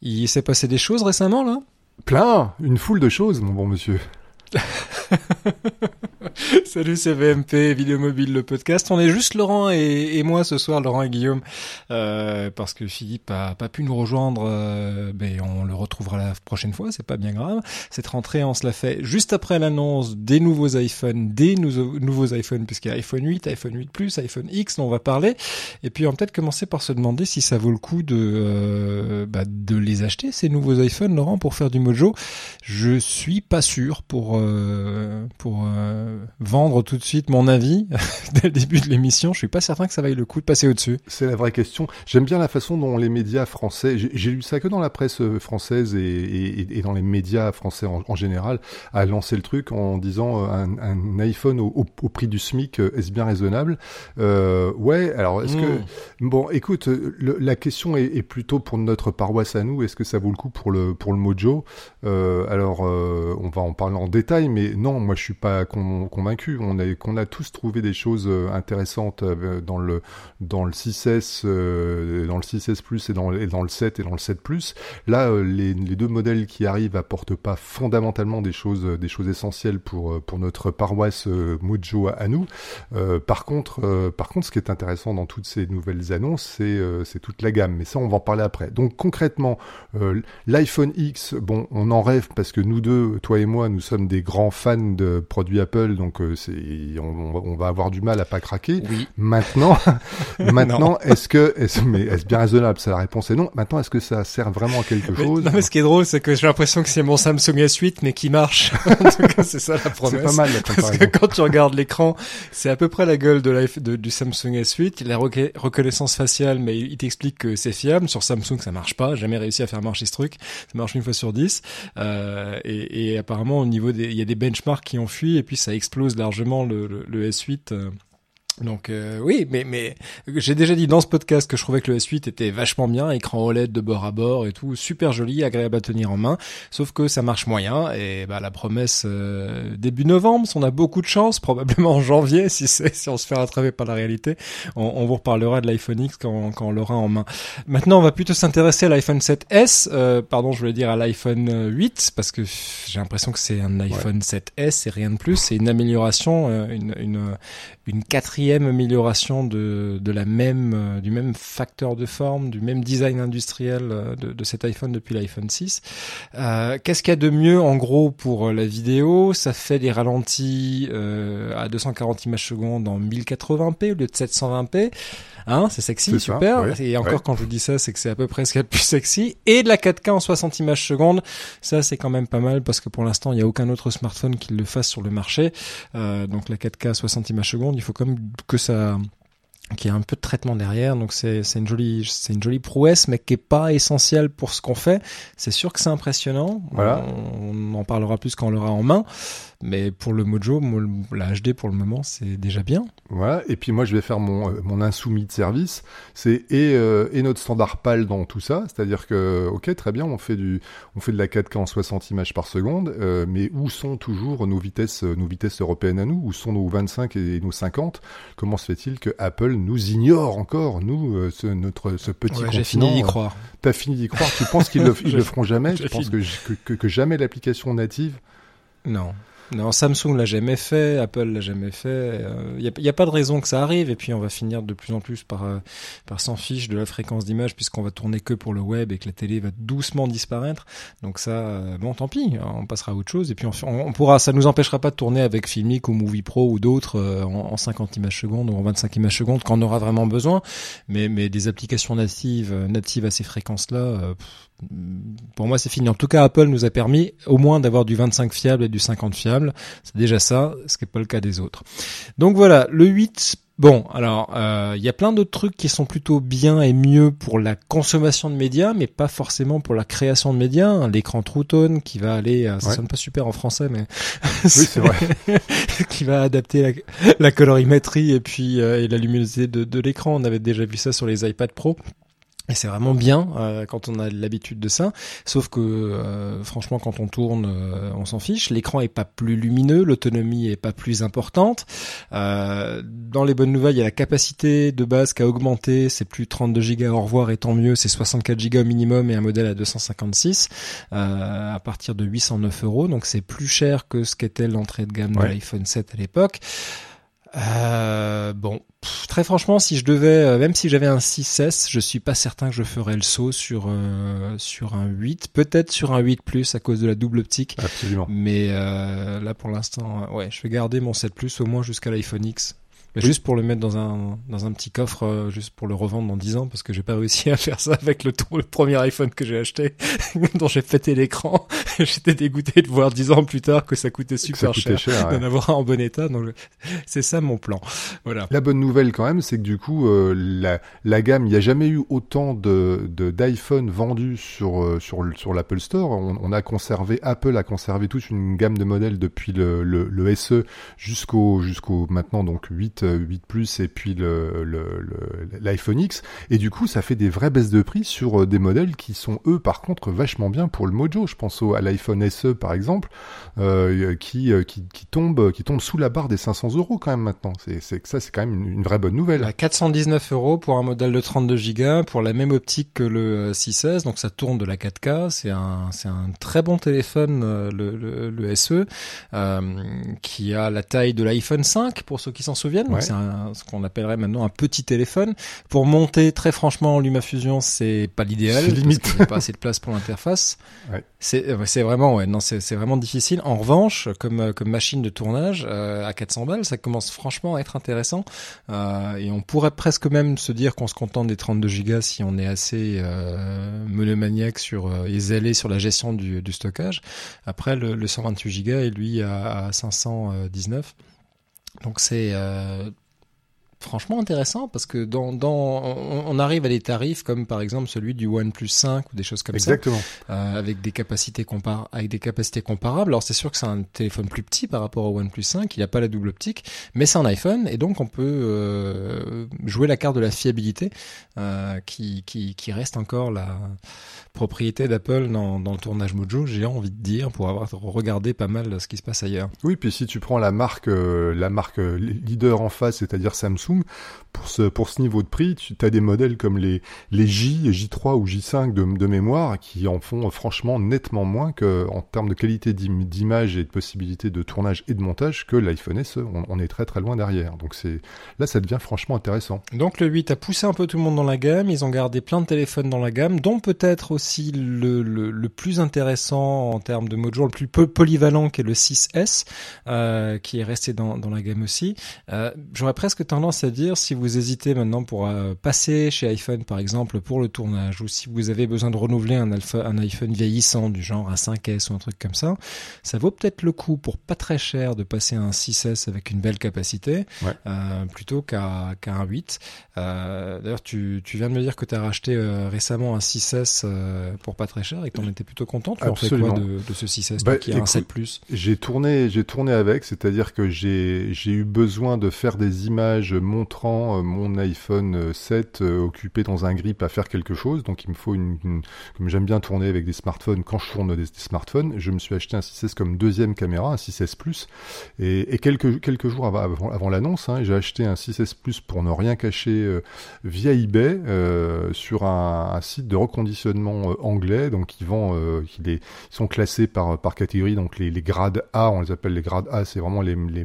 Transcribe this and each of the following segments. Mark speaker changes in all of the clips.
Speaker 1: Il s'est passé des choses récemment là?
Speaker 2: Plein, une foule de choses, mon bon monsieur.
Speaker 1: Salut, c'est VMP, Vidéo Mobile, le podcast. On est juste Laurent et, moi ce soir, Laurent et Guillaume, euh, parce que Philippe a pas pu nous rejoindre. Euh, ben on le retrouvera la prochaine fois, c'est pas bien grave. Cette rentrée, on se l'a fait juste après l'annonce des nouveaux iPhones, des nouveaux, iPhones, puisqu'il y a iPhone 8, iPhone 8 Plus, iPhone X, dont on va parler. Et puis on va peut-être commencer par se demander si ça vaut le coup de euh, bah, de les acheter ces nouveaux iPhones, Laurent, pour faire du mojo. Je suis pas sûr pour pour vendre tout de suite mon avis dès le début de l'émission. Je suis pas certain que ça vaille le coup de passer au-dessus.
Speaker 2: C'est la vraie question. J'aime bien la façon dont les médias français, j'ai lu ça que dans la presse euh, française et, dans les médias français en, général, a lancé le truc en disant un, iPhone au, prix du SMIC est-ce bien raisonnable? Ouais. Alors est-ce que hmm. bon, écoute, la question est, plutôt pour notre paroisse à nous. Est-ce que ça vaut le coup pour le pour le Mojo? Alors on va en parler en détail mais non, moi je suis pas convaincu. On a, qu'on a tous trouvé des choses euh, intéressantes euh, dans le dans le 6S, euh, dans le 6S Plus et dans, dans le 7 et dans le 7 Plus. Là, les, les, deux modèles qui arrivent apportent pas fondamentalement des choses des choses essentielles pour pour notre paroisse Mojo à, nous. par contre, par contre, ce qui est intéressant dans toutes ces nouvelles annonces, c'est c'est toute la gamme. Mais ça, on va en parler après. Donc concrètement, l'iPhone X, bon, on en rêve parce que nous deux, toi et moi, nous sommes des grands fans de produits Apple, donc euh, c'est on, va avoir du mal à pas craquer.
Speaker 1: Oui.
Speaker 2: Maintenant, maintenant, est-ce que est-ce mais est-ce bien raisonnable? Ça, la réponse est non. Maintenant, est-ce que ça sert vraiment à quelque chose?
Speaker 1: Non, mais ce qui est drôle, c'est que j'ai l'impression que c'est mon Samsung S8, mais qui marche. en tout cas, c'est ça la promesse.
Speaker 2: C'est pas mal. La
Speaker 1: Parce que quand tu regardes l'écran, c'est à peu près la gueule de, de du Samsung S8. Il a la reconnaissance faciale, mais il t'explique que c'est fiable. Sur Samsung, ça marche pas. Jamais réussi à faire marcher ce truc. Ça marche une fois sur dix. Euh, et, et apparemment, au niveau des il y a des benchmarks qui ont fui et puis ça explose largement le, le S8 donc euh, oui, mais mais j'ai déjà dit dans ce podcast que je trouvais que le S8 était vachement bien, écran OLED de bord à bord et tout, super joli, agréable à tenir en main. Sauf que ça marche moyen et bah la promesse euh, début novembre, si on a beaucoup de chance, probablement en janvier si c'est si on se fait rattraper par la réalité, on, vous reparlera de l'iPhone X quand quand on l'aura en main. Maintenant, on va plutôt s'intéresser à l'iPhone 7S, euh, pardon, je voulais dire à l'iPhone 8 parce que j'ai l'impression que c'est un iPhone 7S et rien de plus, c'est une amélioration, une une une quatrième amélioration de, la même, euh, du même facteur de forme, du même design industriel euh, de, cet iPhone depuis l'iPhone 6. Euh, Qu'est-ce qu'il y a de mieux en gros pour la vidéo? Ça fait des ralentis à 240 images secondes en 1080p au lieu de 720p. Hein, c'est sexy, super. et encore quand je vous dis ça, c'est que c'est à peu près ce qu'il y a de plus sexy. Et de la 4K en 60 images secondes, ça c'est quand même pas mal parce que pour l'instant il n'y a aucun autre smartphone qui le fasse sur le marché. Euh, donc la 4K 60 images secondes, il faut comme que ça qui a un peu de traitement derrière, donc c'est une jolie c'est une jolie prouesse, mais qui est pas essentielle pour ce qu'on fait. C'est sûr que c'est impressionnant.
Speaker 2: Voilà.
Speaker 1: On, en parlera plus quand on l'aura en main. Mais pour le Mojo, la HD pour le moment, c'est déjà bien.
Speaker 2: Voilà. Et puis moi, je vais faire mon, euh, mon insoumis de service. C'est et, euh, et notre standard PAL dans tout ça. C'est-à-dire que, ok, très bien, on fait du, on fait de la 4K en 60 images par seconde, euh, mais où sont toujours nos vitesses, nos vitesses européennes à nous? Où sont nos 25 et nos 50 Comment se fait-il que Apple nous ignore encore, nous, ce, notre, ce petit ouais, continent
Speaker 1: J'ai fini d'y croire.
Speaker 2: T'as fini d'y croire Tu penses qu'ils le, ils le feront jamais? Je pense que, que, que jamais l'application native.
Speaker 1: Non. Non, Samsung l'a jamais fait, Apple l'a jamais fait. Il euh, n'y a, a, pas de raison que ça arrive. Et puis on va finir de plus en plus par euh, par s'en fiche de la fréquence d'image puisqu'on va tourner que pour le web et que la télé va doucement disparaître. Donc ça, euh, bon, tant pis, on passera à autre chose. Et puis on, on, pourra, ça nous empêchera pas de tourner avec Filmic ou Movie Pro ou d'autres en, en, 50 images secondes ou en 25 images secondes quand on aura vraiment besoin. Mais mais des applications natives natives à ces fréquences-là pour moi, c'est fini. En tout cas, Apple nous a permis au moins d'avoir du 25 fiable et du 50 fiable. C'est déjà ça, ce qui n'est pas le cas des autres. Donc voilà, le 8. Bon, alors euh, il y a plein d'autres trucs qui sont plutôt bien et mieux pour la consommation de médias, mais pas forcément pour la création de médias. L'écran True Tone qui va aller, euh, ça sonne pas super en français, mais
Speaker 2: oui, c'est vrai,
Speaker 1: qui va adapter la, colorimétrie et puis euh, et la luminosité de, de l'écran. On avait déjà vu ça sur les iPad Pro. Et c'est vraiment bien euh, quand on a l'habitude de ça. Sauf que euh, franchement, quand on tourne, euh, on s'en fiche. L'écran est pas plus lumineux, l'autonomie est pas plus importante. dans les bonnes nouvelles, il y a la capacité de base qui a augmenté. C'est plus 32 Go au revoir et tant mieux. C'est 64 Go minimum et un modèle à 256 à partir de 809 euros. Donc c'est plus cher que ce qu'était l'entrée de gamme de l'iPhone 7 à l'époque. Euh, bon, très franchement, si je devais, euh, même si j'avais un 6S, je suis pas certain que je ferais le saut sur euh, sur un 8, peut-être sur un 8 Plus à cause de la double optique.
Speaker 2: Absolument.
Speaker 1: Mais là, pour l'instant, ouais, je vais garder mon 7 Plus au moins jusqu'à l'iPhone X. Juste pour le mettre dans un dans un petit coffre, euh, juste pour le revendre dans 10 ans, parce que j'ai pas réussi à faire ça avec le, le premier iPhone que j'ai acheté, dont j'ai pété l'écran. J'étais dégoûté de voir 10 ans plus tard que ça coûtait super cher, cher d'en avoir un en bon état. Donc c'est ça mon plan. Voilà.
Speaker 2: La bonne nouvelle quand même, c'est que du coup euh, la la gamme, il n'y a jamais eu autant de d'iPhone vendus sur euh, sur sur l'Apple Store. On, on, a conservé Apple a conservé toute une gamme de modèles depuis le le, le SE jusqu'au jusqu'au maintenant donc 8 8 Plus et puis l'iPhone X. Et du coup, ça fait des vraies baisses de prix sur euh, des modèles qui sont eux, par contre, vachement bien pour le Mojo. Je pense au, à l'iPhone SE par exemple, euh, qui, euh, qui, qui tombe qui tombe sous la barre des 500 euros quand même maintenant. C'est, c'est ça, c'est quand même une, vraie bonne nouvelle.
Speaker 1: À 419 euros pour un modèle de 32 Go pour la même optique que le 6S, donc ça tourne de la 4K. C'est un c'est un très bon téléphone le, le, le SE qui a la taille de l'iPhone 5 pour ceux qui s'en souviennent c'est ce qu'on appellerait maintenant un petit téléphone. Pour monter, très franchement, en LumaFusion, c'est pas l'idéal.
Speaker 2: C'est limite.
Speaker 1: Parce qu'il n'y a pas assez de place pour l'interface. Ouais. C'est, euh, c'est vraiment, ouais, non, c'est, vraiment difficile. En revanche, comme, euh, comme machine de tournage, euh, à 400 balles, ça commence franchement à être intéressant. Euh, et on pourrait presque même se dire qu'on se contente des 32 gigas si on est assez euh, monomaniaque sur, et zélé sur la gestion du, du stockage. Après, le, le 128 gigas est lui à, à 519. Donc c'est euh, franchement intéressant parce que dans, dans on, arrive à des tarifs comme par exemple celui du OnePlus 5 ou des choses comme
Speaker 2: Exactement.
Speaker 1: ça euh, avec des capacités compar avec des capacités comparables alors c'est sûr que c'est un téléphone plus petit par rapport au OnePlus 5 il n'a pas la double optique mais c'est un iPhone et donc on peut euh, jouer la carte de la fiabilité euh, qui, qui, qui reste encore la propriété d'Apple dans, dans le tournage Mojo j'ai envie de dire pour avoir regardé pas mal ce qui se passe ailleurs
Speaker 2: oui puis si tu prends la marque euh, la marque leader en face c'est-à-dire Samsung pour ce, pour ce niveau de prix, tu as des modèles comme les, les J, J3 ou J5 de, de mémoire qui en font franchement nettement moins que, en termes de qualité d'image et de possibilité de tournage et de montage que l'iPhone SE. On, est très très loin derrière. Donc c'est, là, ça devient franchement intéressant.
Speaker 1: Donc le 8 a poussé un peu tout le monde dans la gamme. Ils ont gardé plein de téléphones dans la gamme, dont peut-être aussi le, le, le, plus intéressant en termes de module, le plus polyvalent qui est le 6S, euh, qui est resté dans, dans la gamme aussi. Euh, J'aurais presque tendance à dire si vous hésitez maintenant pour euh, passer chez iPhone par exemple pour le tournage ou si vous avez besoin de renouveler un, alpha, un iPhone vieillissant du genre un 5S ou un truc comme ça, ça vaut peut-être le coup pour pas très cher de passer à un 6S avec une belle capacité plutôt qu'à qu'à un 8. Euh, D'ailleurs tu, tu viens de me dire que tu as racheté récemment un 6S euh, pour pas très cher et que tu en étais plutôt content. Tu
Speaker 2: Absolument.
Speaker 1: en fais quoi de, de ce 6S bah, qui a un 7 Plus?
Speaker 2: J'ai tourné j'ai tourné avec, c'est-à-dire que j'ai eu besoin de faire des images montrant euh, mon iPhone 7 euh, occupé dans un grip à faire quelque chose. Donc il me faut une, comme j'aime bien tourner avec des smartphones, quand je tourne des, smartphones, je me suis acheté un 6S comme deuxième caméra, un 6S Plus. Et, et quelques quelques jours avant, avant, l'annonce, hein, j'ai acheté un 6S Plus pour ne rien cacher euh, via eBay euh, sur un, un, site de reconditionnement anglais. Donc ils il est, ils sont classés par par catégorie. Donc les, grades A, on les appelle les grades A, c'est vraiment les, les,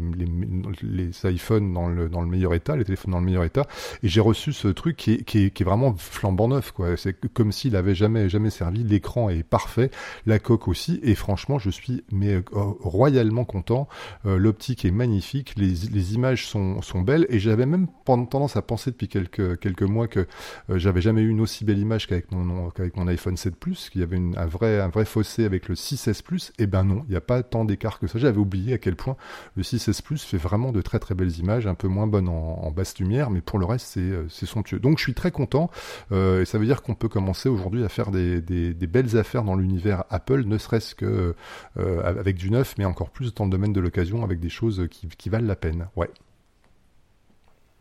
Speaker 2: les, iPhones dans le dans le meilleur état, les téléphones dans le meilleur état. Et j'ai reçu ce truc qui est, qui est, qui est vraiment flambant neuf, quoi. C'est comme s'il avait jamais, jamais servi. L'écran est parfait, la coque aussi. Et franchement, je suis mais euh, royalement content. Euh, l'optique est magnifique, les, les images sont, sont belles. Et j'avais même tendance à penser depuis quelques, quelques mois que euh, j'avais jamais eu une aussi belle image qu'avec mon, qu'avec mon iPhone 7 Plus, qu'il y avait un vrai, fossé avec le 6S Plus. Et ben non, il n'y a pas tant d'écart que ça. J'avais oublié à quel point le 6S Plus fait vraiment de très très belles images, un peu moins bonnes en, basse lumière, mais pour le reste, euh, c'est somptueux. Donc je suis très content, euh, et ça veut dire qu'on peut commencer aujourd'hui à faire des, belles affaires dans l'univers Apple, ne serait-ce que euh, avec du neuf, mais encore plus dans le domaine de l'occasion, avec des choses qui, valent la peine.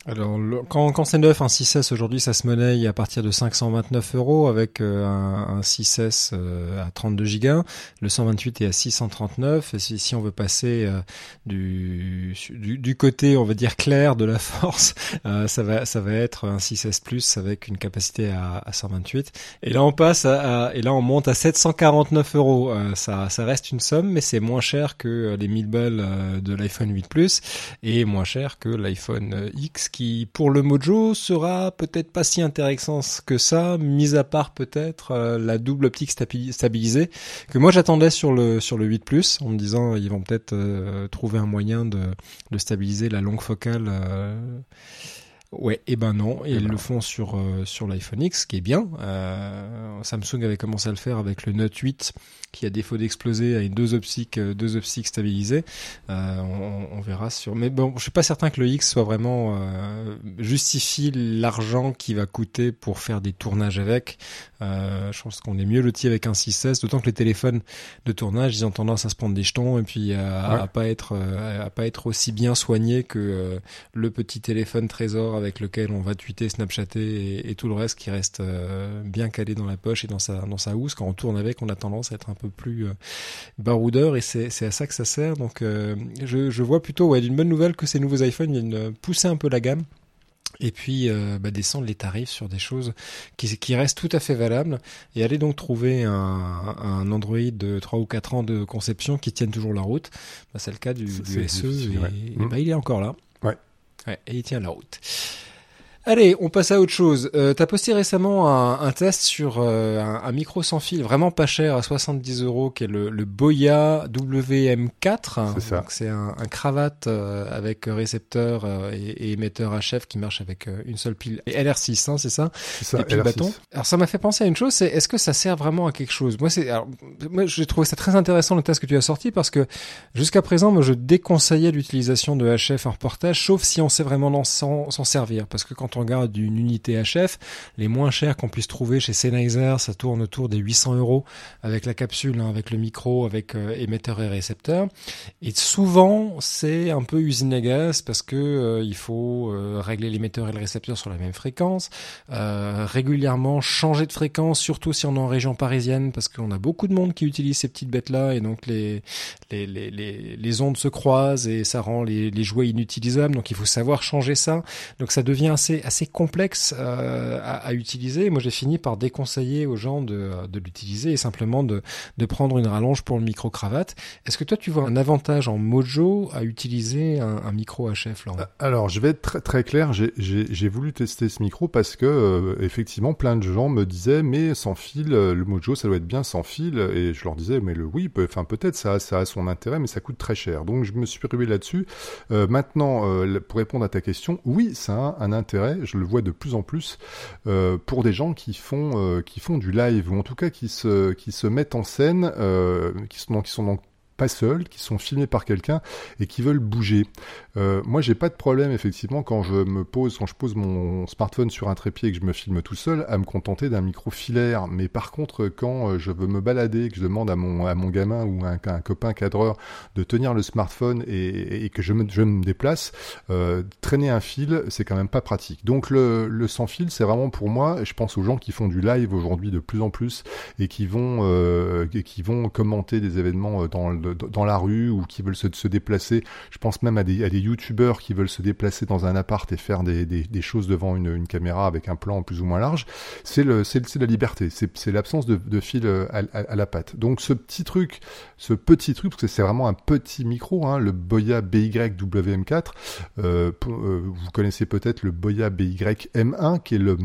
Speaker 1: Alors, le, quand, quand c'est neuf, un 6S aujourd'hui, ça se monnaie à partir de 529 euros avec euh, un, un 6S euh, à 32 Go. Le 128 est à 639. Et si, si on veut passer euh, du, du, du côté, on va dire clair de la force, ça va ça va être un 6S Plus avec une capacité à, à 128. Et là, on passe à, et là on monte à 749 euros. ça ça reste une somme, mais c'est moins cher que les 1000 balles de l'iPhone 8 Plus et moins cher que l'iPhone X qui, pour le Mojo, sera peut-être pas si intéressant que ça, mis à part peut-être euh, la double optique stabilisée que moi j'attendais sur le sur le 8 Plus, en me disant ils vont peut-être euh, trouver un moyen de, de stabiliser la longue focale. Euh, Ouais, et eh ben non, et, ils ben le font sur sur l'iPhone X, ce qui est bien. Samsung avait commencé à le faire avec le Note 8 qui a défaut d'exploser avec deux optiques, euh, deux optiques stabilisées. Euh, on, on, verra sur. Mais bon, je suis pas certain que le X soit vraiment euh, justifie l'argent qui va coûter pour faire des tournages avec. Euh, je pense qu'on est mieux loti avec un 6S, d'autant que les téléphones de tournage, ils ont tendance à se prendre des jetons et puis à, à pas être euh, à pas être aussi bien soignés que le petit téléphone trésor avec lequel on va tweeter, snapchatter et, et tout le reste qui reste bien calé dans la poche et dans sa dans sa housse. Quand on tourne avec, on a tendance à être un peu plus euh, baroudeur et c'est à ça que ça sert. Donc euh, je, je, vois plutôt ouais, d'une bonne nouvelle que ces nouveaux iPhones viennent pousser un peu la gamme et puis euh, bah, descendre les tarifs sur des choses qui, qui restent tout à fait valables et aller donc trouver un, un Android de 3 ou 4 ans de conception qui tienne toujours la route. Bah, c'est le cas du, du SE et, bah, il est encore là.
Speaker 2: Ouais.
Speaker 1: Ouais. Et il tient la route. Allez, on passe à autre chose. Euh, T'as posté récemment un, un test sur euh, un, un, micro sans fil vraiment pas cher à 70 euros, qui est le, le Boya WM4.
Speaker 2: C'est ça.
Speaker 1: C'est un, un, cravate euh, avec récepteur euh, et, et, émetteur HF qui marche avec euh, une seule pile et LR6, hein, c'est ça
Speaker 2: C'est ça.
Speaker 1: Et puis
Speaker 2: LR6.
Speaker 1: bâton. Alors ça m'a fait penser à une chose, c'est est-ce que ça sert vraiment à quelque chose? Moi, c'est, moi, j'ai trouvé ça très intéressant le test que tu as sorti parce que jusqu'à présent, moi, je déconseillais l'utilisation de HF en reportage, sauf si on sait vraiment s'en servir, parce que quand on regarde d'une unité HF, les moins chers qu'on puisse trouver chez Sennheiser, ça tourne autour des 800 euros avec la capsule, hein, avec le micro, avec euh, émetteur et récepteur. Et souvent, c'est un peu usine à gaz parce que euh, il faut euh, régler l'émetteur et le récepteur sur la même fréquence, régulièrement changer de fréquence, surtout si on est en région parisienne, parce qu'on a beaucoup de monde qui utilise ces petites bêtes-là et donc les les, les, les, les ondes se croisent et ça rend les, les jouets inutilisables. Donc il faut savoir changer ça. Donc ça devient assez assez complexe euh, à, utiliser. Moi, j'ai fini par déconseiller aux gens de, l'utiliser et simplement de, prendre une rallonge pour le micro cravate. Est-ce que toi, tu vois un avantage en Mojo à utiliser un, micro HF là
Speaker 2: Alors, je vais être très, clair. J'ai voulu tester ce micro parce que euh, effectivement, plein de gens me disaient mais sans fil, euh, le Mojo, ça doit être bien sans fil. Et je leur disais mais le oui, enfin peut, peut-être ça, a son intérêt, mais ça coûte très cher. Donc je me suis rué là-dessus. Euh, maintenant, euh, pour répondre à ta question, oui, ça a un intérêt je le vois de plus en plus euh, pour des gens qui font euh, qui font du live ou en tout cas qui se qui se mettent en scène, euh, qui sont qui sont donc seuls, qui sont filmés par quelqu'un et qui veulent bouger. Euh, moi, j'ai pas de problème effectivement quand je me pose, quand je pose mon smartphone sur un trépied et que je me filme tout seul, à me contenter d'un micro filaire. Mais par contre, quand euh, je veux me balader, que je demande à mon à mon gamin ou à un, copain cadreur de tenir le smartphone et, et que je me, je me déplace, euh, traîner un fil, c'est quand même pas pratique. Donc le, sans fil, c'est vraiment pour moi. Je pense aux gens qui font du live aujourd'hui de plus en plus et qui vont euh, qui vont commenter des événements dans le dans la rue ou qui veulent se, se déplacer. Je pense même à des, à des youtubeurs qui veulent se déplacer dans un appart et faire des, des, des choses devant une, une, caméra avec un plan plus ou moins large. C'est la liberté, c'est l'absence de, de, fil à, à, à, la patte. Donc ce petit truc, ce petit truc, parce que c'est vraiment un petit micro, hein, le Boya BY-WM4. Euh, euh, vous connaissez peut-être le Boya BY-M1 qui est le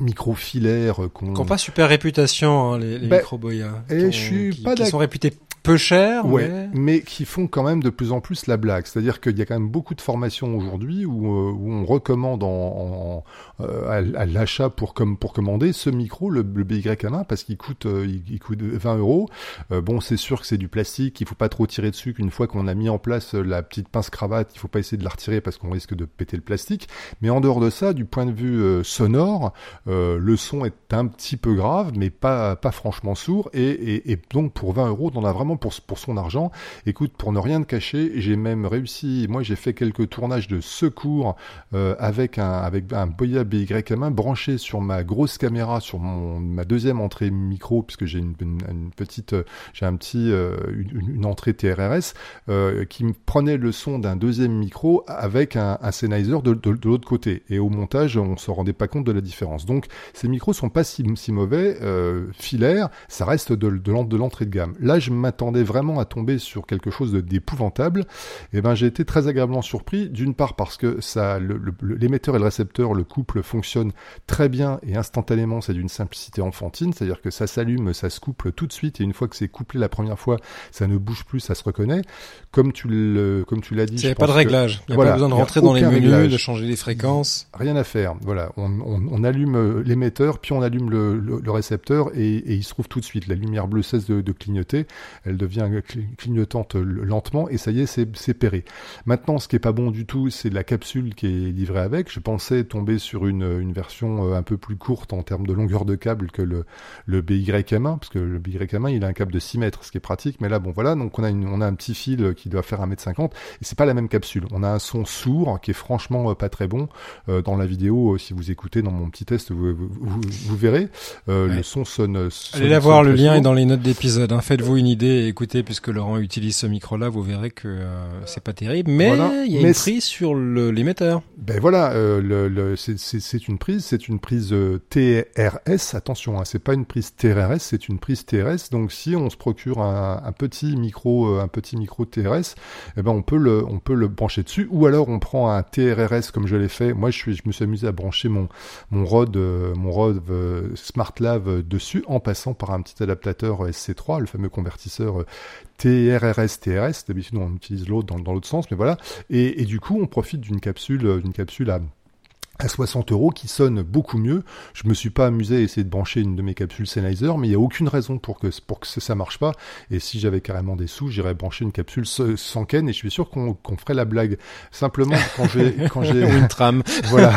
Speaker 2: micro filaire qu'on
Speaker 1: qui pas super réputation hein, les, les
Speaker 2: ben,
Speaker 1: micro Boya
Speaker 2: et je suis
Speaker 1: qui,
Speaker 2: pas
Speaker 1: qui sont réputés peu cher,
Speaker 2: ouais,
Speaker 1: mais...
Speaker 2: mais... qui font quand même de plus en plus la blague. C'est-à-dire qu'il y a quand même beaucoup de formations aujourd'hui où, euh, où, on recommande en, en euh, à, à l'achat pour comme pour commander ce micro, le, le BY1, parce qu'il coûte euh, il, il, coûte 20 euros. Euh, bon, c'est sûr que c'est du plastique, qu'il faut pas trop tirer dessus. Qu'une fois qu'on a mis en place la petite pince cravate, il faut pas essayer de la retirer parce qu'on risque de péter le plastique. Mais en dehors de ça, du point de vue euh, sonore, le son est un petit peu grave, mais pas pas franchement sourd. Et, et, et donc pour 20 euros, on a vraiment pour son argent. Écoute, pour ne rien te cacher, j'ai même réussi. Moi, j'ai fait quelques tournages de secours euh, avec un avec un Boya BY-M1 branché sur ma grosse caméra, sur mon ma deuxième entrée micro, puisque j'ai une, une, petite, j'ai un petit euh, une, entrée TRRS euh, qui me prenait le son d'un deuxième micro avec un, un Sennheiser de, de, l'autre côté. Et au montage, on se rendait pas compte de la différence. Donc, ces micros sont pas si, si mauvais, euh, filaires, ça reste de, de l'entrée de gamme. Là, je m'attendais vraiment à tomber sur quelque chose d'épouvantable. Eh ben, j'ai été très agréablement surpris, d'une part parce que ça, l'émetteur et le récepteur, le couple fonctionne très bien et instantanément, c'est d'une simplicité enfantine, c'est-à-dire que ça s'allume, ça se couple tout de suite et une fois que c'est couplé la première fois, ça ne bouge plus, ça se reconnaît. Comme tu le, comme tu l'as dit,
Speaker 1: il n'y a pas de réglage, il n'y a pas besoin de rentrer dans les menus, de changer les fréquences.
Speaker 2: Rien à faire. Voilà, on, on, on allume euh, l'émetteur, puis on allume le, le, récepteur et, et, il se trouve tout de suite. La lumière bleue cesse de, de clignoter, elle devient clignotante lentement et ça y est, c'est péré. Maintenant, ce qui est pas bon du tout, c'est la capsule qui est livrée avec. Je pensais tomber sur une, une version euh, un peu plus courte en termes de longueur de câble que le, le BYM1, parce que le BYM1, il a un câble de 6 mètres, ce qui est pratique. Mais là, bon, voilà, donc on a, une, on a un petit fil qui doit faire 1m50 et c'est pas la même capsule. On a un son sourd qui est franchement euh, pas très bon. Euh, dans la vidéo, si vous écoutez dans mon petit test, vous, vous, vous, verrez, euh, le son sonne.
Speaker 1: sonne Allez la voir, le lien est dans les notes d'épisode. Hein. Faites-vous une idée et écoutez, puisque Laurent utilise ce micro-là, vous verrez que euh, c'est pas terrible, mais il y a une prise sur l'émetteur.
Speaker 2: Ben voilà, euh, le, le, c'est une prise, c'est une prise TRS. Attention, hein, c'est pas une prise TRS, c'est une prise TRS. Donc si on se procure un, un petit micro, un petit micro TRS, eh ben on peut le, on peut le brancher dessus, ou alors on prend un TRRS comme je l'ai fait. Moi, je suis, je me suis amusé à brancher mon mon Rode, euh, mon Rode euh, SmartLav dessus en passant par un petit adaptateur SC3, le fameux convertisseur TRRS TRS. D'habitude, on utilise l'autre dans, l'autre sens, mais voilà. Et, et, du coup, on profite d'une capsule, d'une capsule à à 60 euros qui sonne beaucoup mieux. Je me suis pas amusé à essayer de brancher une de mes capsules Sennheiser, mais il y a aucune raison pour que pour que ça marche pas. Et si j'avais carrément des sous, j'irais brancher une capsule sans Ken et je suis sûr qu'on ferait la blague. Simplement quand j'ai quand j'ai
Speaker 1: une trame.
Speaker 2: voilà,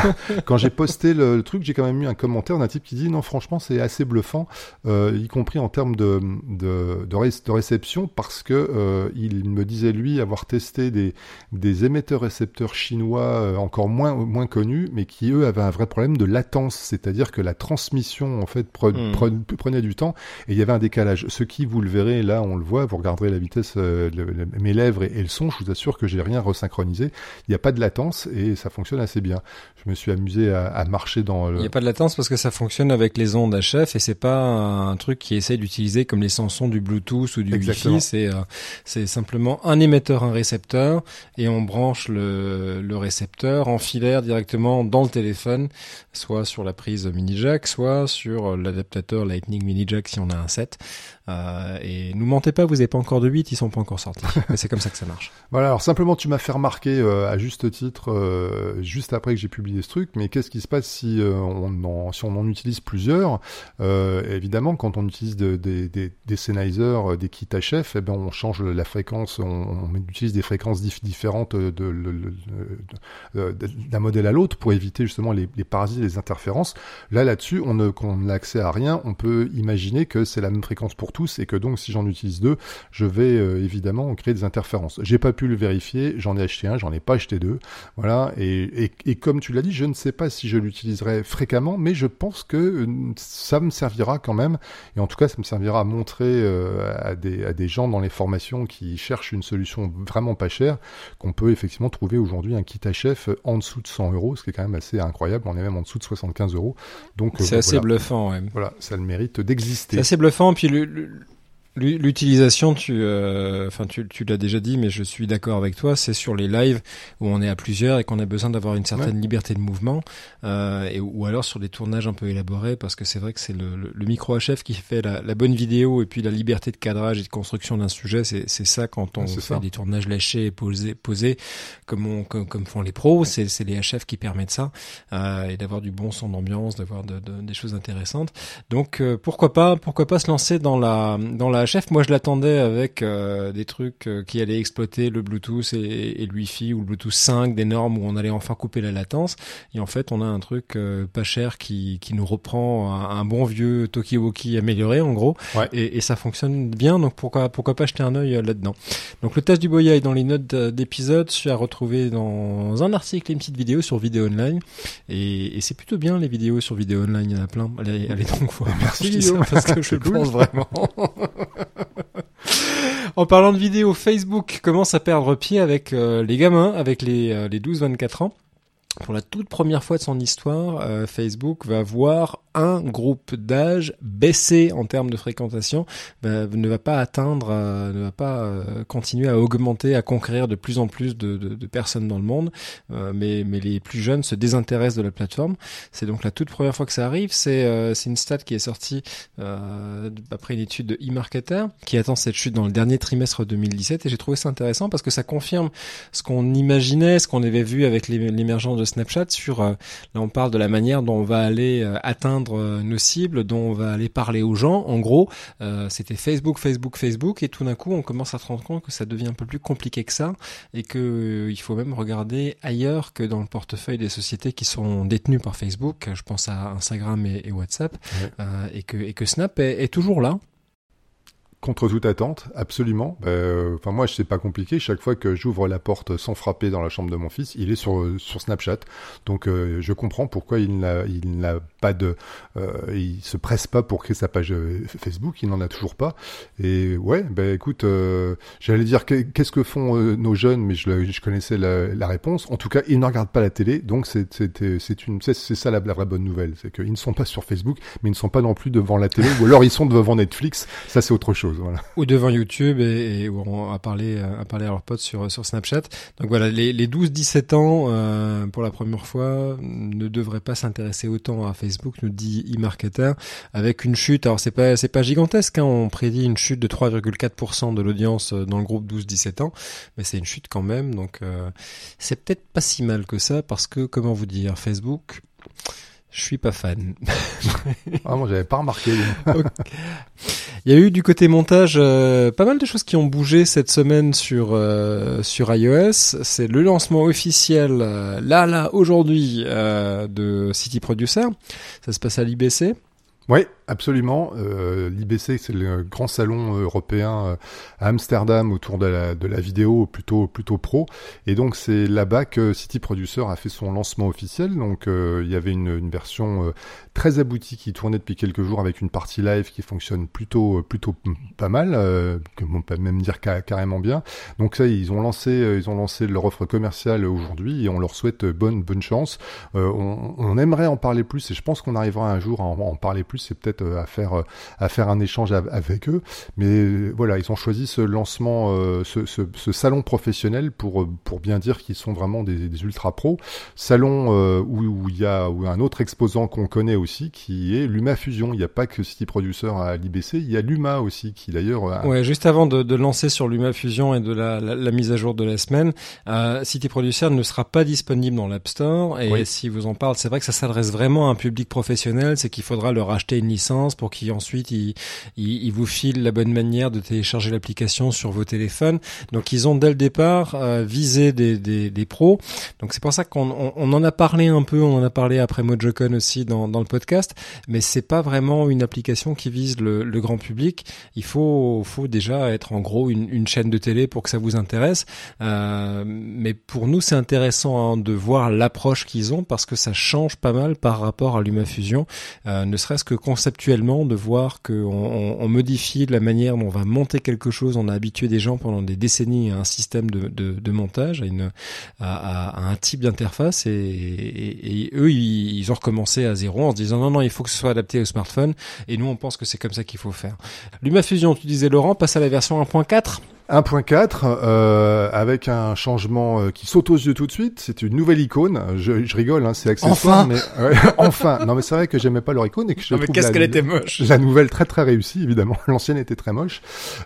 Speaker 2: quand j'ai posté le, truc, j'ai quand même eu un commentaire d'un type qui dit non franchement c'est assez bluffant, euh, y compris en termes de de, de, réception parce que euh, il me disait lui avoir testé des des émetteurs récepteurs chinois euh, encore moins moins connus, mais qui eux avaient un vrai problème de latence, c'est-à-dire que la transmission en fait hmm. prenait du temps et il y avait un décalage. Ce qui, vous le verrez, là on le voit, vous regarderez la vitesse, euh, mes lèvres et, le son, je vous assure que j'ai rien resynchronisé. Il n'y a pas de latence et ça fonctionne assez bien. Je me suis amusé à, à marcher dans.
Speaker 1: Il n'y a pas de latence parce que ça fonctionne avec les ondes HF et c'est pas un truc qui essaie d'utiliser comme les sons du Bluetooth ou du Wi-Fi. C'est euh, c'est simplement un émetteur, un récepteur et on branche le, le récepteur en filaire directement dans le téléphone, soit sur la prise mini jack, soit sur l'adaptateur Lightning mini jack si on a un 7. Euh, et nous mentez pas, vous n'avez pas encore de 8, ils sont pas encore sortis. Mais c'est comme ça que ça marche.
Speaker 2: Voilà, alors simplement tu m'as fait remarquer euh, à juste titre, euh, juste après que j'ai publié ce truc, mais qu'est-ce qui se passe si, on en, si on en utilise plusieurs? Évidemment, quand on utilise de, des, des, des Sennheiser, des kits HF, eh ben, on change la fréquence, on, on utilise des fréquences différentes d'un de, modèle à l'autre pour éviter justement les, les parasites, les interférences. Là, là-dessus, on n'a accès à rien. On peut imaginer que c'est la même fréquence pour tous et que donc si j'en utilise deux, je vais euh, évidemment créer des interférences. J'ai pas pu le vérifier, j'en ai acheté un, j'en ai pas acheté deux, voilà. Et, et, et comme tu l'as dit, je ne sais pas si je l'utiliserai fréquemment, mais je pense que euh, ça me servira quand même. Et en tout cas, ça me servira à montrer euh, à, des, à des gens dans les formations qui cherchent une solution vraiment pas chère qu'on peut effectivement trouver aujourd'hui un kit HF en dessous de 100 euros, ce qui est quand même assez incroyable. On est même en dessous de 75 euros. Donc
Speaker 1: c'est assez bluffant. Ouais.
Speaker 2: Voilà, ça a le mérite d'exister.
Speaker 1: C'est assez bluffant. Puis le, le, L'utilisation, tu, euh, enfin, tu, tu l'as déjà dit, mais je suis d'accord avec toi. C'est sur les lives où on est à plusieurs et qu'on a besoin d'avoir une certaine liberté de mouvement, euh, et ou alors sur des tournages un peu élaborés, parce que c'est vrai que c'est le, le, micro HF qui fait la, la, bonne vidéo et puis la liberté de cadrage et de construction d'un sujet. C'est, c'est ça quand on fait des tournages lâchés et posés, posés comme, on, comme, comme font les pros. C'est, c'est les HF qui permettent ça euh, et d'avoir du bon son d'ambiance, d'avoir de, de, des choses intéressantes. Donc euh, pourquoi pas, pourquoi pas se lancer dans la dans la chef, moi je l'attendais avec euh, des trucs euh, qui allaient exploiter le Bluetooth et, et le Wi-Fi ou le Bluetooth 5, des normes où on allait enfin couper la latence. Et en fait, on a un truc euh, pas cher qui, qui nous reprend un, un bon vieux Tokiwoki amélioré en gros.
Speaker 2: Ouais.
Speaker 1: Et, et ça fonctionne bien, donc pourquoi pourquoi pas jeter un œil là-dedans. Donc le test du Boya est dans les notes d'épisode, je suis à retrouver dans un article et une petite vidéo sur Vidéo Online. Et, et c'est plutôt bien les vidéos sur Vidéo Online, il y en a plein. Allez, allez donc voir.
Speaker 2: Merci,
Speaker 1: parce que je pense vraiment. En parlant de vidéos, Facebook commence à perdre pied avec euh, les gamins, avec les, euh, les 12-24 ans. Pour la toute première fois de son histoire, euh, Facebook va voir un groupe d'âge baisser en termes de fréquentation, va- ne va pas atteindre, euh, ne va pas euh, continuer à augmenter, à conquérir de plus en plus de, de- de personnes dans le monde, euh, mais, mais les plus jeunes se désintéressent de la plateforme. C'est donc la toute première fois que ça arrive. C'est euh, une stat qui est sortie euh, après une étude de e-marketer qui attend cette chute dans le dernier trimestre 2017 et j'ai trouvé ça intéressant parce que ça confirme ce qu'on imaginait, ce qu'on avait vu avec l'é- l'émergence de Snapchat sur euh, là on parle de la manière dont on va aller euh, atteindre euh, nos cibles, dont on va aller parler aux gens. En gros, euh, c'était Facebook, Facebook, Facebook et tout d'un coup on commence à se rendre compte que ça devient un peu plus compliqué que ça et que euh, il faut même regarder ailleurs que dans le portefeuille des sociétés qui sont détenues par Facebook. Je pense à Instagram et, et WhatsApp
Speaker 2: Ouais.
Speaker 1: euh, et que et que Snap est, est toujours là.
Speaker 2: Contre toute attente, absolument. Euh, Enfin moi, c'est pas compliqué. Chaque fois que j'ouvre la porte sans frapper dans la chambre de mon fils, il est sur sur Snapchat. Donc euh, je comprends pourquoi il n'a il n'a pas de, euh, il se presse pas pour créer sa page euh, Facebook. Il n'en a toujours pas. Et ouais, ben écoute, euh, j'allais dire que- qu'est-ce que font euh, nos jeunes, mais je, connaissais la, la réponse. En tout cas, ils ne regardent pas la télé. Donc c'est c'est c'est une c'est c'est ça la vraie bonne nouvelle, c'est qu'ils ne sont pas sur Facebook, mais ils ne sont pas non plus devant la télé. ou alors ils sont devant Netflix. Ça c'est autre chose. Voilà.
Speaker 1: ou devant YouTube et, et où on a parlé à parler à leurs potes sur sur Snapchat. Donc voilà, les, les 12-17 ans euh, pour la première fois ne devraient pas s'intéresser autant à Facebook, nous dit eMarketer, avec une chute. Alors c'est pas c'est pas gigantesque, hein, on prédit une chute de 3,4% de l'audience euh, dans le groupe 12-17 ans, mais c'est une chute quand même. Donc euh, c'est peut-être pas si mal que ça parce que comment vous dire, Facebook. Je suis pas fan.
Speaker 2: Ah, moi, j'avais pas remarqué.
Speaker 1: Il y a eu du côté montage euh, pas mal de choses qui ont bougé cette semaine sur euh, sur iOS. C'est le lancement officiel euh, là là aujourd'hui euh, de City Producer. Ça se passe à l'IBC.
Speaker 2: Oui, absolument. Euh, L'IBC, c'est le grand salon européen euh, à Amsterdam autour de la, vidéo plutôt plutôt pro. Et donc c'est là-bas que City Producer a fait son lancement officiel. Donc euh, il y avait une, une version euh, très aboutie qui tournait depuis quelques jours avec une partie live qui fonctionne plutôt plutôt pas mal, euh, que on peut même dire ca- carrément bien. Donc ça, ils ont lancé euh, ils ont lancé leur offre commerciale aujourd'hui et on leur souhaite bonne bonne chance. Euh, on, on aimerait en parler plus et je pense qu'on arrivera un jour à en, en parler plus. C'est peut-être euh, à faire euh, à faire un échange av- avec eux. Mais euh, voilà, ils ont choisi ce lancement, ce, ce, ce salon professionnel pour pour bien dire qu'ils sont vraiment des, des ultra pros. Salon où où il y a où un autre exposant qu'on connaît aussi qui est Luma Fusion. Il n'y a pas que City Producer à l'IBC, il y a Luma aussi qui d'ailleurs. a-
Speaker 1: Ouais, juste avant de, de lancer sur Luma Fusion et de la, la, la mise à jour de la semaine, euh, City Producer ne sera pas disponible dans l'App Store. Et
Speaker 2: Oui.
Speaker 1: si vous en parle, c'est vrai que ça s'adresse vraiment à un public professionnel. C'est qu'il faudra leur acheter une licence pour qu'ils ensuite ils, ils, vous filent la bonne manière de télécharger l'application sur vos téléphones. Donc ils ont dès le départ euh, visé des, des, des pros. Donc c'est pour ça qu'on on, en a parlé un peu, on en a parlé après MojoCon aussi dans, dans le podcast, mais c'est pas vraiment une application qui vise le, grand public. Il faut, faut déjà être en gros une, une chaîne de télé pour que ça vous intéresse. Euh, mais pour nous, c'est intéressant hein, de voir l'approche qu'ils ont parce que ça change pas mal par rapport à LumaFusion. Euh, ne serait-ce que conceptuellement, de voir qu'on on, on modifie la manière dont on va monter quelque chose. On a habitué des gens pendant des décennies à un système de, montage, à, une, à, un type d'interface, et eux, ils, ils ont recommencé à zéro en se disant non, non, il faut que ce soit adapté au smartphone. Et nous, on pense que c'est comme ça qu'il faut faire. LumaFusion, tu disais Laurent, passe à la version 1.4.
Speaker 2: 1.4 euh, avec un changement euh, qui saute aux yeux tout de suite. C'est une nouvelle icône. Je, je rigole, hein, c'est accessoire,
Speaker 1: Enfin
Speaker 2: mais enfin. Non, mais c'est vrai que j'aimais pas leur icône et que je
Speaker 1: Non, mais
Speaker 2: trouve
Speaker 1: qu'est-ce
Speaker 2: la-
Speaker 1: qu'elle était moche.
Speaker 2: La nouvelle très très réussie, évidemment. L'ancienne était très moche.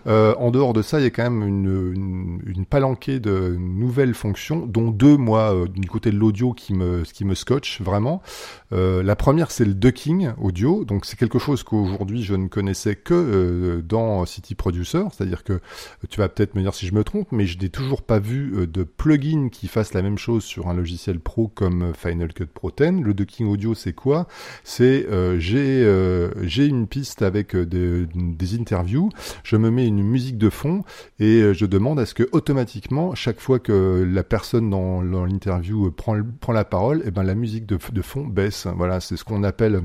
Speaker 2: Euh, en dehors de ça, il y a quand même une, une, une palanquée de nouvelles fonctions, dont deux, moi, euh, du côté de l'audio, qui me, qui me scotche vraiment. Euh, la première, c'est le ducking audio. Donc, c'est quelque chose qu'aujourd'hui, je ne connaissais que euh, dans City Producer. C'est-à-dire que tu vas peut-être me dire si je me trompe, mais je n'ai toujours pas vu euh, de plugin qui fasse la même chose sur un logiciel pro comme euh, Final Cut Pro 10. Le ducking audio, c'est quoi? C'est euh, j'ai j'ai une piste avec des, interviews, je me mets une musique de fond et je demande à ce que automatiquement, chaque fois que la personne dans, l'interview prend, la parole, et ben la musique de fond baisse. Voilà, c'est ce qu'on appelle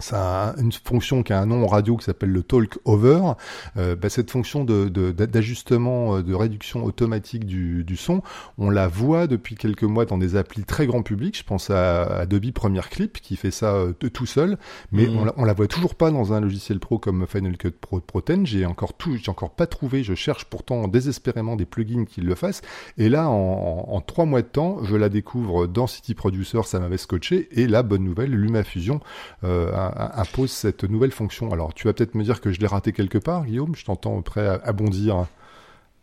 Speaker 2: ça a une fonction qui a un nom en radio qui s'appelle le talk over. Euh, bah, cette fonction de, de- d'ajustement, euh, de réduction automatique du, du son, on la voit depuis quelques mois dans des applis très grand public. Je pense à Adobe Premiere Clip qui fait ça euh, tout seul, mais
Speaker 1: Mhm.
Speaker 2: on, la, on la voit toujours pas dans un logiciel pro comme Final Cut Pro, Pro 10. J'ai encore tout, j'ai encore pas trouvé. Je cherche pourtant désespérément des plugins qui le fassent. Et là, en, en, en trois mois de temps, je la découvre dans City Producer. Ça m'avait scotché. Et la bonne nouvelle, LumaFusion euh, a- impose cette nouvelle fonction. Alors, tu vas peut-être me dire que je l'ai raté quelque part, Guillaume. Je t'entends prêt à, à bondir.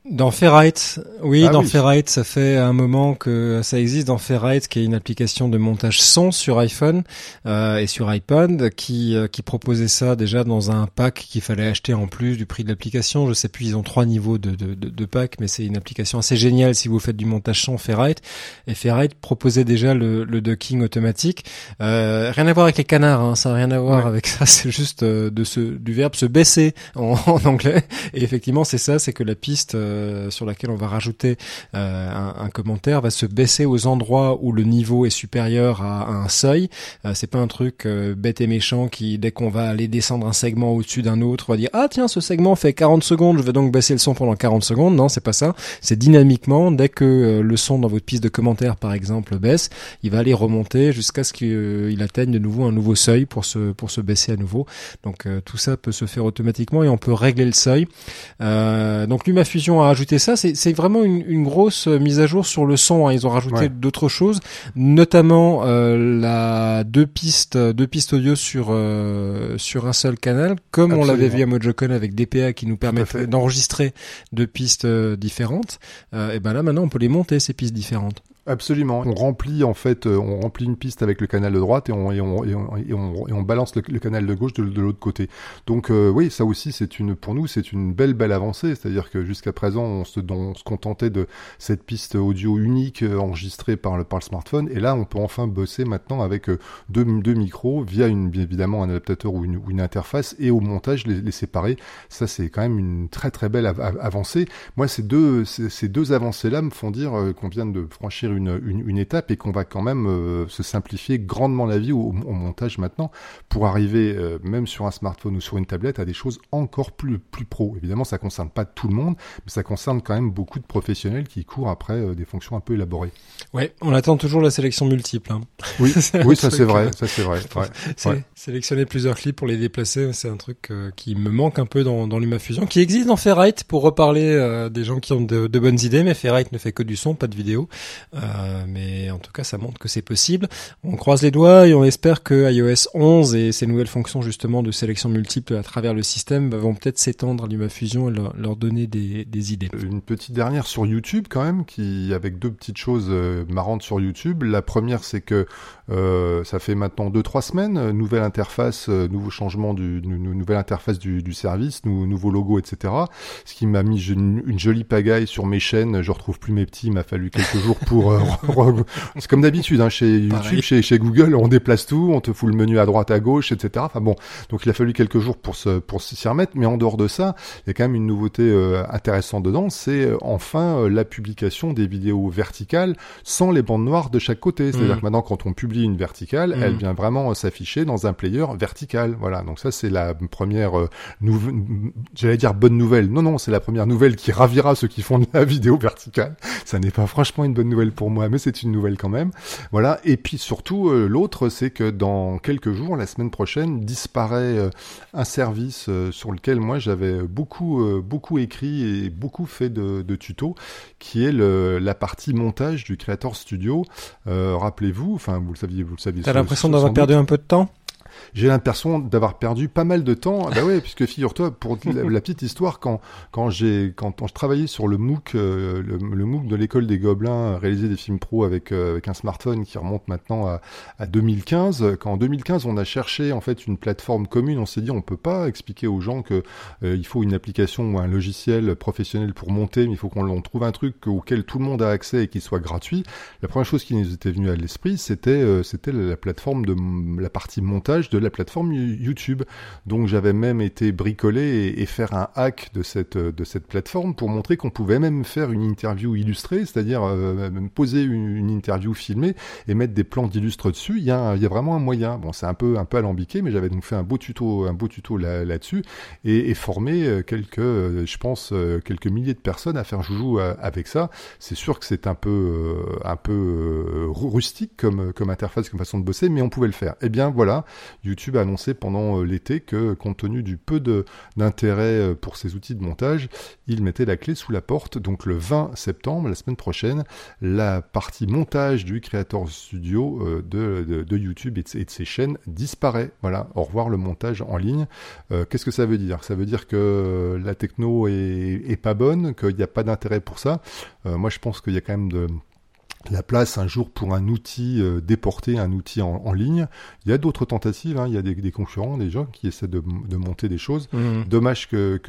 Speaker 1: Dans Ferrite, oui,
Speaker 2: Ah
Speaker 1: dans
Speaker 2: oui.
Speaker 1: Ferrite, ça fait un moment que ça existe dans Ferrite, qui est une application de montage son sur iPhone euh, et sur iPod, qui euh, qui proposait ça déjà dans un pack qu'il fallait acheter en plus du prix de l'application. Je sais plus, ils ont trois niveaux de de, de, de pack, mais c'est une application assez géniale si vous faites du montage son Ferrite. Et Ferrite proposait déjà le, le ducking automatique. Euh, rien à voir avec les canards, hein, ça n'a rien à voir
Speaker 2: Ouais.
Speaker 1: avec ça. C'est juste euh, de se du verbe se baisser en, en anglais. Et effectivement, c'est ça, c'est que la piste euh, sur laquelle on va rajouter euh, un, commentaire va se baisser aux endroits où le niveau est supérieur à, un seuil. Euh, c'est pas un truc bête et méchant qui, dès qu'on va aller descendre un segment au-dessus d'un autre, va dire ah tiens ce segment fait 40 secondes, je vais donc baisser le son pendant 40 secondes. Non, c'est pas ça. C'est dynamiquement dès que le son dans votre piste de commentaire par exemple baisse, il va aller remonter jusqu'à ce qu'il atteigne de nouveau un nouveau seuil pour se pour se baisser à nouveau. Donc tout ça peut se faire automatiquement et on peut régler le seuil. Donc LumaFusion a rajouté ça. C'est vraiment une, une grosse euh, mise à jour sur le son. hein. Ils ont rajouté
Speaker 2: Ouais.
Speaker 1: d'autres choses, notamment euh, la deux pistes deux pistes audio sur euh, sur un seul canal, comme on l'avait vu à MojoCon avec DPA qui nous permettent
Speaker 2: fait.
Speaker 1: d'enregistrer deux pistes euh, différentes. Euh, et ben là maintenant on peut les monter ces pistes différentes.
Speaker 2: Absolument. On remplit en fait, euh, on remplit une piste avec le canal de droite et on balance le, canal de gauche de, l'autre côté. Donc euh, oui, ça aussi c'est une pour nous c'est une belle belle avancée. C'est-à-dire que jusqu'à présent on se on se contentait de cette piste audio unique euh, enregistrée par le par le smartphone et là on peut enfin bosser maintenant avec deux micros via une bien évidemment un adaptateur ou une, interface et au montage les, séparer. Ça c'est quand même une très très belle av- av- avancée. Moi ces deux ces, deux avancées là me font dire qu'on vient de franchir une, une, une étape et qu'on va quand même euh, se simplifier grandement la vie au, au montage maintenant pour arriver euh, même sur un smartphone ou sur une tablette à des choses encore plus plus pro. Évidemment, ça concerne pas tout le monde, mais ça concerne quand même beaucoup de professionnels qui courent après euh, des fonctions un peu élaborées.
Speaker 1: Ouais, on attend toujours la sélection multiple. Hein.
Speaker 2: Oui, oui, ça c'est vrai, ça c'est vrai. Ouais.
Speaker 1: C'est
Speaker 2: Ouais.
Speaker 1: sélectionner plusieurs clips pour les déplacer, c'est un truc qui me manque un peu dans, dans LumaFusion, qui existe dans Ferrite pour reparler des gens qui ont de, de bonnes idées, mais Ferrite ne fait que du son, pas de vidéo. Euh, mais en tout cas, ça montre que c'est possible. On croise les doigts et on espère que iOS 11 et ces nouvelles fonctions justement de sélection multiple à travers le système bah, vont peut-être s'étendre à LumaFusion et leur, donner des, des idées.
Speaker 2: Une petite dernière sur YouTube quand même, qui avec deux petites choses euh, marrantes sur YouTube. La première, c'est que euh, ça fait maintenant deux trois semaines, euh, nouvelle interface, euh, nouveau changement du nou- nou- nouvelle interface du, du service, nou- nouveau logo, etc. Ce qui m'a mis une, une jolie pagaille sur mes chaînes. Je retrouve plus mes petits. Il m'a fallu quelques jours pour. euh, c'est comme d'habitude hein, chez YouTube, chez, chez Google, on déplace tout, on te fout le menu à droite, à gauche, etc. Enfin bon, donc il a fallu quelques jours pour se pour s'y remettre. Mais en dehors de ça, il y a quand même une nouveauté euh, intéressante dedans, c'est enfin la publication des vidéos verticales sans les bandes noires de chaque côté. C'est-à-dire
Speaker 1: Mhm.
Speaker 2: que maintenant, quand on publie une verticale, elle vient vraiment euh, s'afficher dans un player vertical. Voilà, donc ça c'est la première euh, nouvelle, j'allais dire bonne nouvelle. Non, non, c'est la première nouvelle qui ravira ceux qui font de la vidéo verticale. Ça n'est pas franchement une bonne nouvelle pour moi, mais c'est une nouvelle quand même. Voilà. Et puis surtout, euh, l'autre, c'est que dans quelques jours, la semaine prochaine, disparaît un service sur lequel moi j'avais beaucoup, beaucoup écrit et beaucoup fait de, de tutos, qui est le, la partie montage du Creator Studio. Rappelez-vous, enfin, vous le saviez, vous le saviez.
Speaker 1: T'as l'impression d'avoir perdu un peu de temps?
Speaker 2: J'ai l'impression d'avoir perdu pas mal de temps. bah ouais, puisque figure-toi, pour la, petite histoire, quand quand j'ai quand, je travaillais sur le MOOC, euh, le, MOOC de l'école des Gobelins, réaliser des films pro avec euh, avec un smartphone qui remonte maintenant à, à 2015. Quand en 2015 on a cherché en fait une plateforme commune, on s'est dit on peut pas expliquer aux gens que euh, il faut une application ou un logiciel professionnel pour monter, mais il faut qu'on trouve un truc auquel tout le monde a accès et qui soit gratuit. La première chose qui nous était venue à l'esprit, c'était c'était la plateforme de la partie montage de la plateforme YouTube. Donc j'avais même été bricolé et, faire un hack de cette, de cette plateforme pour montrer qu'on pouvait même faire une interview illustrée, c'est-à-dire euh, poser une, interview filmée et mettre des plans d'illustres dessus. Il y, a, il y a vraiment un moyen. Bon, c'est un peu un peu alambiqué, mais j'avais donc fait un beau tuto un beau tuto là-dessus et, et formé euh, quelques, euh, je pense, quelques milliers de personnes à faire joujou avec ça. C'est sûr que c'est un peu un peu rustique comme comme interface, comme façon de bosser, mais on pouvait le faire. Eh bien voilà, YouTube a annoncé pendant euh, l'été que, compte tenu du peu d'intérêt euh, pour ces outils de montage, il mettait la clé sous la porte. Donc le 20 septembre, la semaine prochaine, la partie montage du Creator Studio euh, de, YouTube et de, ses chaînes disparaît. Voilà, au revoir le montage en ligne. Qu'est-ce que ça veut dire? Ça veut dire que la techno est pas bonne, qu'il n'y a pas d'intérêt pour ça. moi, je pense qu'il y a quand même de la place un jour pour un outil euh, déporté, un outil en, ligne. Il y a d'autres tentatives, hein. il y a des, concurrents, des gens qui essaient de, monter des choses. Mmh. Dommage que,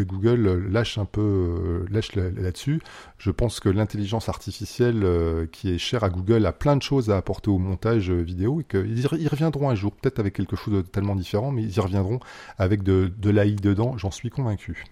Speaker 2: Google lâche un peu, euh, lâche là-dessus. Je pense que l'intelligence artificielle euh, qui est chère à Google a plein de choses à apporter au montage vidéo et qu'ils y reviendront un jour, peut-être avec quelque chose de totalement différent, mais ils y reviendront avec de, de l'AI dedans, j'en suis convaincu.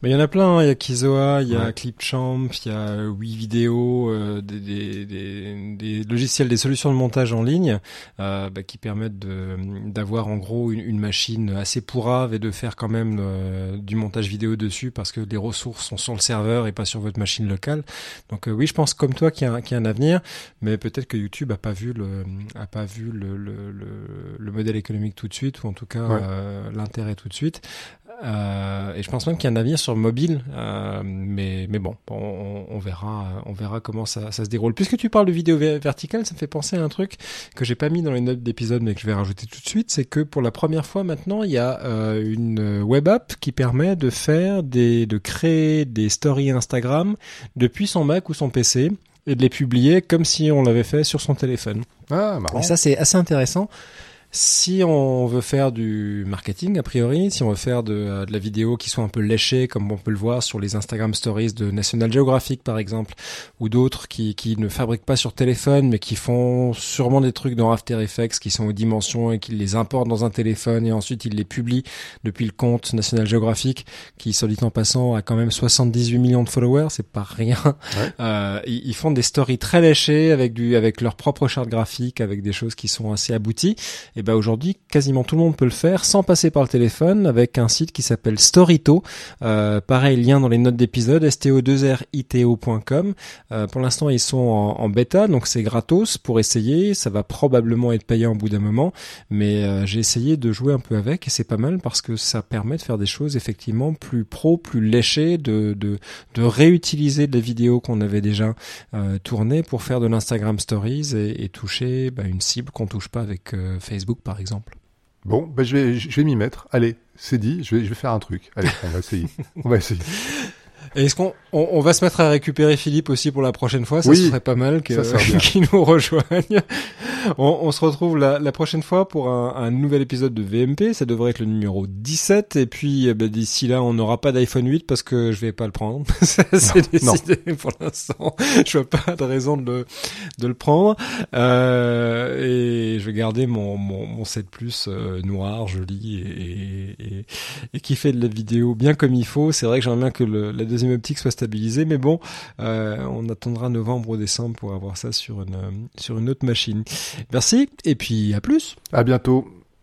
Speaker 1: Mais il y en a plein, hein. il y a Kizoa, il y a Clipchamp, il y a Wii Vidéo, euh, des, des, des, des, logiciels, des solutions de montage en ligne euh, bah, qui permettent d'avoir en gros une, une, machine assez pourrave et de faire quand même euh, du montage vidéo dessus parce que les ressources sont sur le serveur et pas sur votre machine locale. Donc euh, oui, je pense comme toi qu'il y, qu y, a un avenir, mais peut-être que YouTube a pas vu le a pas vu le, le, le, le modèle économique tout de suite ou en tout cas l'intérêt tout de suite. Euh, et je pense même qu'il y a un avenir sur mobile, euh, mais mais bon, on, on, verra, on verra comment ça, ça, se déroule. Puisque tu parles de vidéo verticale, ça me fait penser à un truc que j'ai pas mis dans les notes d'épisode, mais que je vais rajouter tout de suite, c'est que pour la première fois maintenant, il y a euh, une web app qui permet de faire des, de créer des stories Instagram depuis son Mac ou son PC et de les publier comme si on l'avait fait sur son téléphone.
Speaker 2: Ah, marrant.
Speaker 1: Et ça, c'est assez intéressant si on veut faire du marketing, a priori, si on veut faire de, euh, de, la vidéo qui soit un peu léchée, comme on peut le voir sur les Instagram Stories de National Geographic, par exemple, ou d'autres qui, qui ne fabriquent pas sur téléphone, mais qui font sûrement des trucs dans After Effects qui sont aux dimensions et qui les importent dans un téléphone et ensuite ils les publient depuis le compte National Geographic, qui, soit dit en passant, a quand même 78 millions de followers, c'est pas rien. Euh, ils, font des stories très léchées avec du, avec leur propre charte graphique, avec des choses qui sont assez abouties et ben aujourd'hui quasiment tout le monde peut le faire sans passer par le téléphone avec un site qui s'appelle Storyto. Euh, pareil, lien dans les notes d'épisode, sto2rito.com. Euh, pour l'instant, ils sont en, bêta, donc c'est gratos pour essayer. Ça va probablement être payant au bout d'un moment, mais euh, j'ai essayé de jouer un peu avec et c'est pas mal parce que ça permet de faire des choses effectivement plus pro, plus léchées, de, de, de réutiliser des vidéos qu'on avait déjà tournées pour faire de l'Instagram Stories et, toucher bah, une cible qu'on touche pas avec euh, Facebook par exemple.
Speaker 2: Bon, ben je vais, je vais m'y mettre. Allez, c'est dit, je vais, je vais faire un truc. Allez, on va essayer. on va essayer.
Speaker 1: Est-ce qu'on on, va se mettre à récupérer Philippe aussi pour la prochaine fois? Ça serait pas mal qu'il nous rejoigne. On, on, se retrouve la, la, prochaine fois pour un, un, nouvel épisode de VMP. Ça devrait être le numéro 17. Et puis eh ben, d'ici là, on n'aura pas d'iPhone 8 parce que je vais pas le prendre. C'est décidé pour l'instant. Je vois pas de raison de le, de le prendre. Euh, et je vais garder mon, mon, mon 7 Plus euh, noir, joli et, et, et, qui fait de la vidéo bien comme il faut. C'est vrai que j'aimerais bien que le, la deuxième optique soit stabilisée, mais bon, euh, on attendra novembre ou décembre pour avoir ça sur une, sur une autre machine. Merci et puis à plus.
Speaker 2: À bientôt.